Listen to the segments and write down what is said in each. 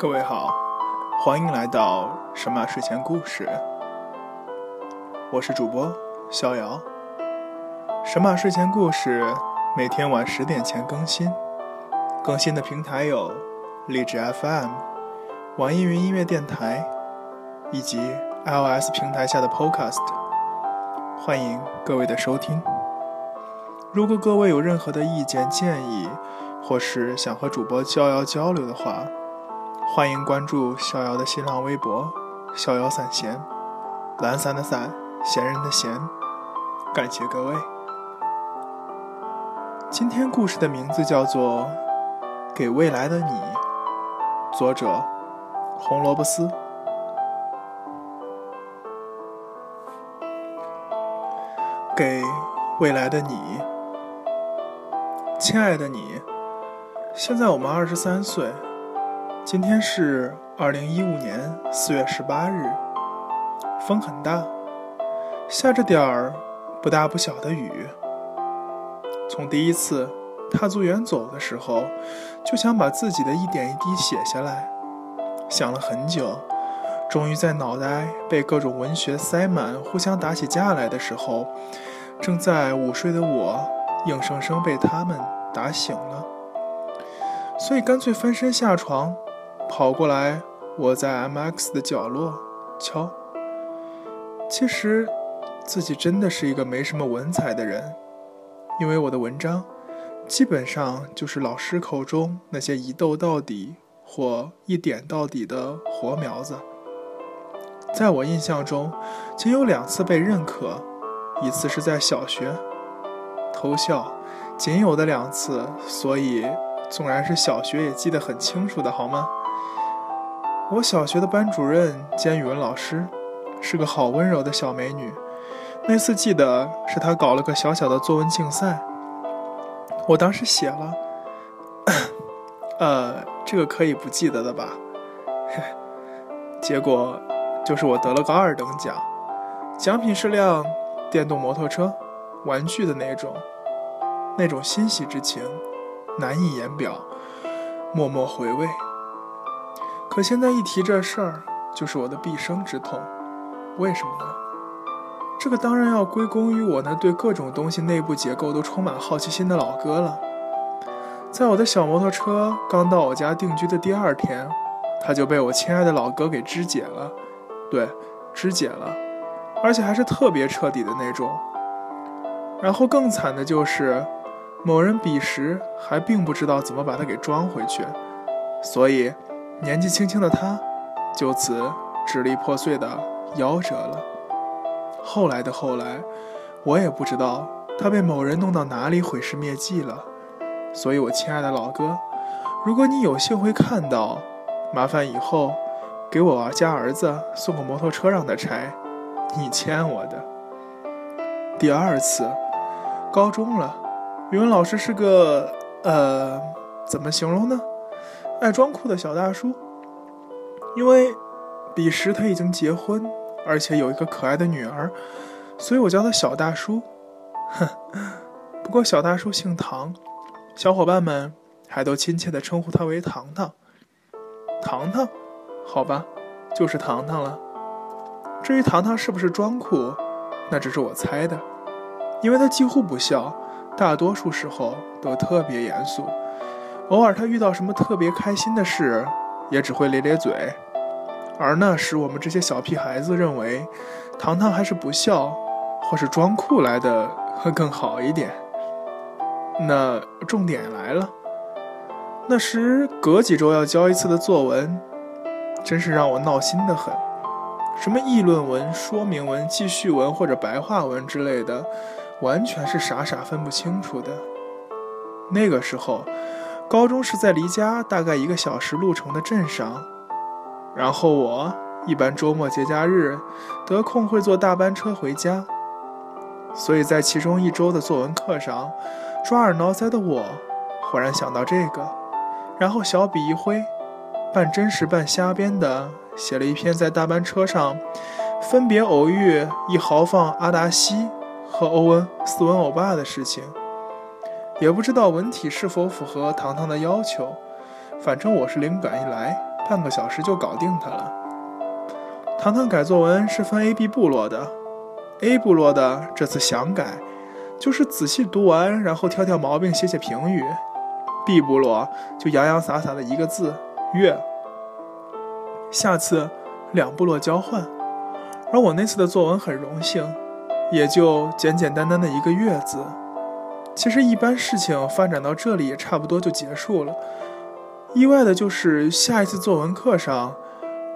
各位好，欢迎来到神马睡前故事。我是主播逍遥。神马睡前故事每天晚十点前更新，更新的平台有荔枝 FM、网易云音乐电台以及 iOS 平台下的 Podcast。欢迎各位的收听。如果各位有任何的意见建议，或是想和主播逍遥交流的话，欢迎关注逍遥的新浪微博“逍遥散闲”，懒散的散，闲人的闲。感谢各位。今天故事的名字叫做《给未来的你》，作者红萝卜丝。给未来的你，亲爱的你，现在我们二十三岁。今天是二零一五年四月十八日，风很大，下着点儿不大不小的雨。从第一次踏足远走的时候，就想把自己的一点一滴写下来，想了很久，终于在脑袋被各种文学塞满、互相打起架来的时候，正在午睡的我，硬生生被他们打醒了，所以干脆翻身下床。跑过来，我在 M X 的角落敲。其实，自己真的是一个没什么文采的人，因为我的文章基本上就是老师口中那些一逗到底或一点到底的活苗子。在我印象中，仅有两次被认可，一次是在小学偷笑，仅有的两次，所以纵然是小学也记得很清楚的，好吗？我小学的班主任兼语文老师，是个好温柔的小美女。那次记得是她搞了个小小的作文竞赛，我当时写了，呃，这个可以不记得的吧？结果就是我得了个二等奖，奖品是辆电动摩托车，玩具的那种，那种欣喜之情难以言表，默默回味。可现在一提这事儿，就是我的毕生之痛。为什么呢？这个当然要归功于我那对各种东西内部结构都充满好奇心的老哥了。在我的小摩托车刚到我家定居的第二天，他就被我亲爱的老哥给肢解了。对，肢解了，而且还是特别彻底的那种。然后更惨的就是，某人彼时还并不知道怎么把它给装回去，所以。年纪轻轻的他，就此支离破碎的夭折了。后来的后来，我也不知道他被某人弄到哪里毁尸灭迹了。所以，我亲爱的老哥，如果你有幸会看到，麻烦以后给我家儿子送个摩托车让他拆，你欠我的。第二次，高中了，语文老师是个呃，怎么形容呢？爱装酷的小大叔，因为彼时他已经结婚，而且有一个可爱的女儿，所以我叫他小大叔。哼，不过小大叔姓唐，小伙伴们还都亲切地称呼他为糖糖。糖糖，好吧，就是糖糖了。至于糖糖是不是装酷，那只是我猜的，因为他几乎不笑，大多数时候都特别严肃。偶尔他遇到什么特别开心的事，也只会咧咧嘴，而那时我们这些小屁孩子认为，糖糖还是不笑或是装酷来的会更好一点。那重点来了，那时隔几周要交一次的作文，真是让我闹心的很。什么议论文、说明文、记叙文或者白话文之类的，完全是傻傻分不清楚的。那个时候。高中是在离家大概一个小时路程的镇上，然后我一般周末节假日得空会坐大班车回家，所以在其中一周的作文课上，抓耳挠腮的我忽然想到这个，然后小笔一挥，半真实半瞎编的写了一篇在大班车上分别偶遇一豪放阿达西和欧文斯文欧巴的事情。也不知道文体是否符合糖糖的要求，反正我是灵感一来，半个小时就搞定它了。糖糖改作文是分 A、B 部落的，A 部落的这次想改，就是仔细读完，然后挑挑毛病，写写评语；B 部落就洋洋洒洒的一个字“月”。下次两部落交换，而我那次的作文很荣幸，也就简简单单的一个“月”字。其实一般事情发展到这里也差不多就结束了。意外的就是下一次作文课上，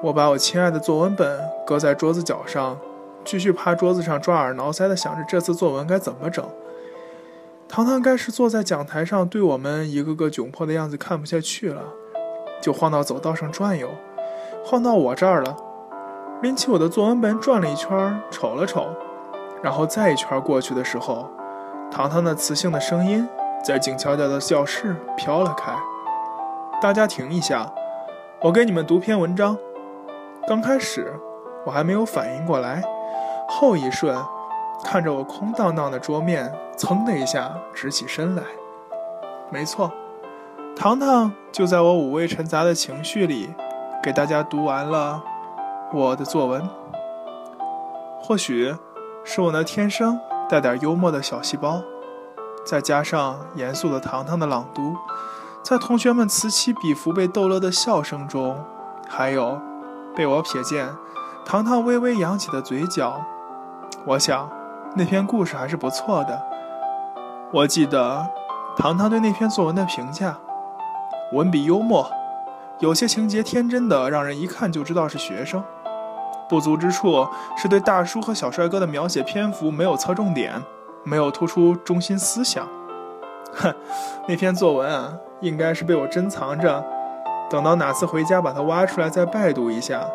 我把我亲爱的作文本搁在桌子角上，继续趴桌子上抓耳挠腮的想着这次作文该怎么整。糖糖该是坐在讲台上，对我们一个个窘迫的样子看不下去了，就晃到走道上转悠，晃到我这儿了，拎起我的作文本转了一圈，瞅了瞅，然后再一圈过去的时候。糖糖的磁性的声音在静悄悄的教室飘了开。大家停一下，我给你们读篇文章。刚开始我还没有反应过来，后一瞬，看着我空荡荡的桌面，噌的一下直起身来。没错，糖糖就在我五味陈杂的情绪里，给大家读完了我的作文。或许是我那天生。带点幽默的小细胞，再加上严肃的糖糖的朗读，在同学们此起彼伏被逗乐的笑声中，还有被我瞥见糖糖微微扬起的嘴角，我想那篇故事还是不错的。我记得糖糖对那篇作文的评价：文笔幽默，有些情节天真的让人一看就知道是学生。不足之处是对大叔和小帅哥的描写篇幅没有侧重点，没有突出中心思想。哼，那篇作文啊，应该是被我珍藏着，等到哪次回家把它挖出来再拜读一下，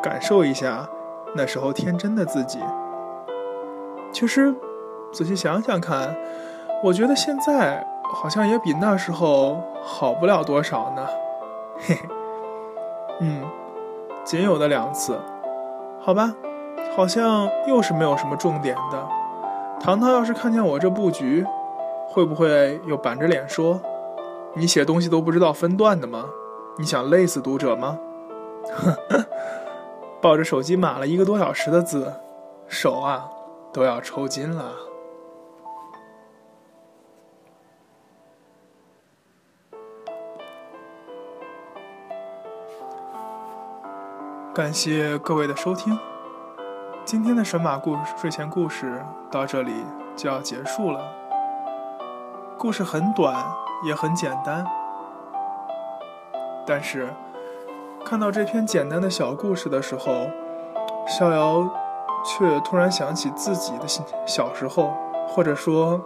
感受一下那时候天真的自己。其实，仔细想想看，我觉得现在好像也比那时候好不了多少呢。嘿嘿，嗯，仅有的两次。好吧，好像又是没有什么重点的。糖糖要是看见我这布局，会不会又板着脸说：“你写东西都不知道分段的吗？你想累死读者吗？”呵呵，抱着手机码了一个多小时的字，手啊都要抽筋了。感谢各位的收听，今天的神马故睡前故事到这里就要结束了。故事很短，也很简单，但是看到这篇简单的小故事的时候，逍遥却突然想起自己的小时候，或者说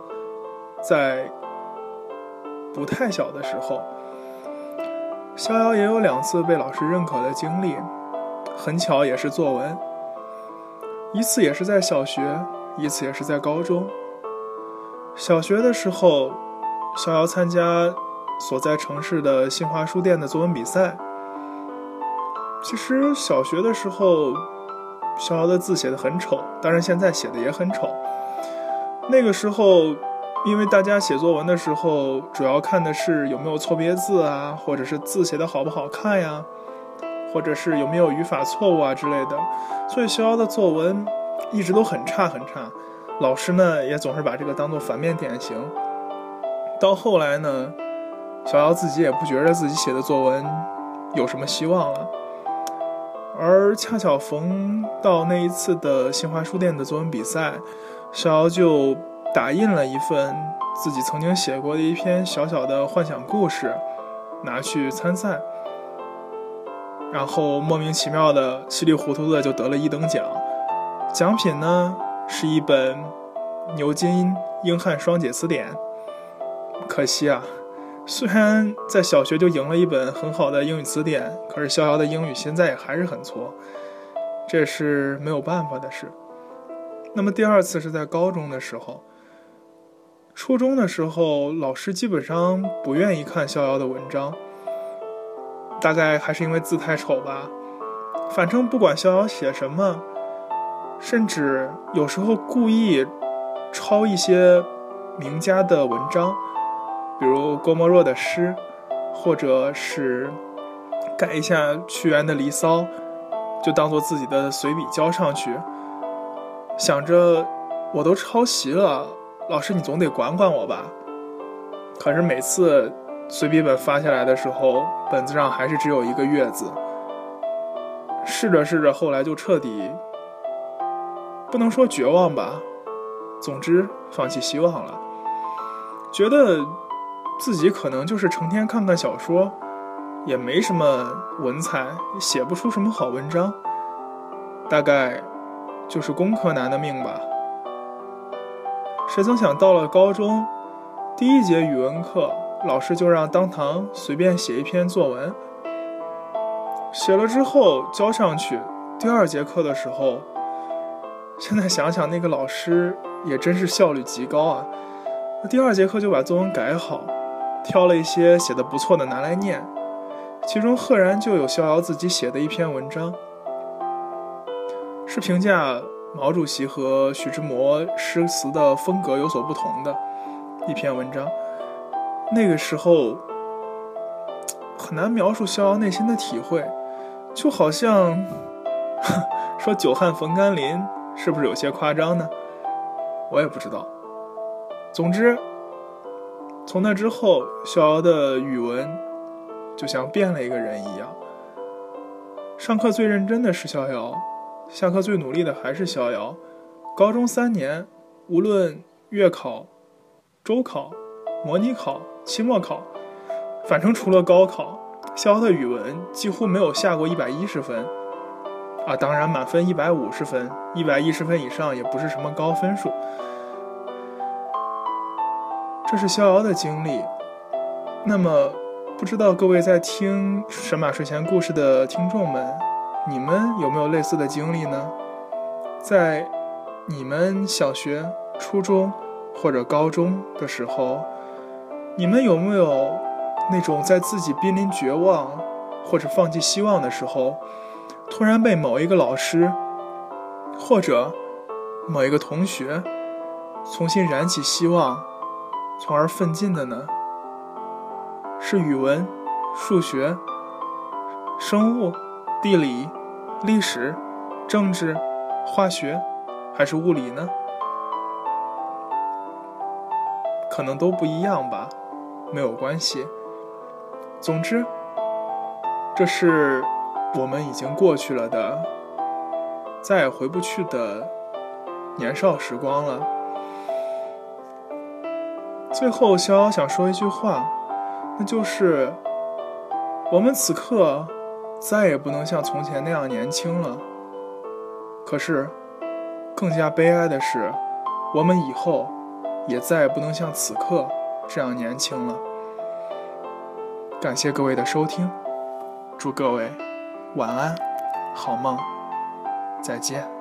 在不太小的时候，逍遥也有两次被老师认可的经历。很巧，也是作文。一次也是在小学，一次也是在高中。小学的时候，逍遥参加所在城市的新华书店的作文比赛。其实小学的时候，逍遥的字写的很丑，当然现在写的也很丑。那个时候，因为大家写作文的时候，主要看的是有没有错别字啊，或者是字写的好不好看呀。或者是有没有语法错误啊之类的，所以逍遥的作文一直都很差很差，老师呢也总是把这个当做反面典型。到后来呢，逍遥自己也不觉得自己写的作文有什么希望了，而恰巧逢到那一次的新华书店的作文比赛，逍遥就打印了一份自己曾经写过的一篇小小的幻想故事，拿去参赛。然后莫名其妙的稀里糊涂的就得了一等奖，奖品呢是一本牛津英汉双解词典。可惜啊，虽然在小学就赢了一本很好的英语词典，可是逍遥的英语现在也还是很挫，这是没有办法的事。那么第二次是在高中的时候，初中的时候老师基本上不愿意看逍遥的文章。大概还是因为字太丑吧，反正不管逍遥写什么，甚至有时候故意抄一些名家的文章，比如郭沫若的诗，或者是改一下屈原的《离骚》，就当做自己的随笔交上去，想着我都抄袭了，老师你总得管管我吧。可是每次随笔本发下来的时候，本子上还是只有一个“月”字。试着试着，后来就彻底不能说绝望吧，总之放弃希望了，觉得自己可能就是成天看看小说，也没什么文采，写不出什么好文章，大概就是工科男的命吧。谁曾想到了高中，第一节语文课，老师就让当堂随便写一篇作文。写了之后交上去，第二节课的时候，现在想想那个老师也真是效率极高啊！第二节课就把作文改好，挑了一些写的不错的拿来念，其中赫然就有逍遥自己写的一篇文章，是评价毛主席和徐志摩诗词的风格有所不同的一篇文章。那个时候很难描述逍遥内心的体会。就好像 说“久旱逢甘霖”，是不是有些夸张呢？我也不知道。总之，从那之后，逍遥的语文就像变了一个人一样。上课最认真的是逍遥，下课最努力的还是逍遥。高中三年，无论月考、周考、模拟考、期末考，反正除了高考。逍遥的语文几乎没有下过一百一十分，啊，当然满分一百五十分，一百一十分以上也不是什么高分数。这是逍遥的经历。那么，不知道各位在听神马睡前故事的听众们，你们有没有类似的经历呢？在你们小学、初中或者高中的时候，你们有没有？那种在自己濒临绝望或者放弃希望的时候，突然被某一个老师或者某一个同学重新燃起希望，从而奋进的呢？是语文、数学、生物、地理、历史、政治、化学，还是物理呢？可能都不一样吧，没有关系。总之，这是我们已经过去了的、再也回不去的年少时光了。最后，逍遥想说一句话，那就是：我们此刻再也不能像从前那样年轻了。可是，更加悲哀的是，我们以后也再也不能像此刻这样年轻了。感谢各位的收听，祝各位晚安，好梦，再见。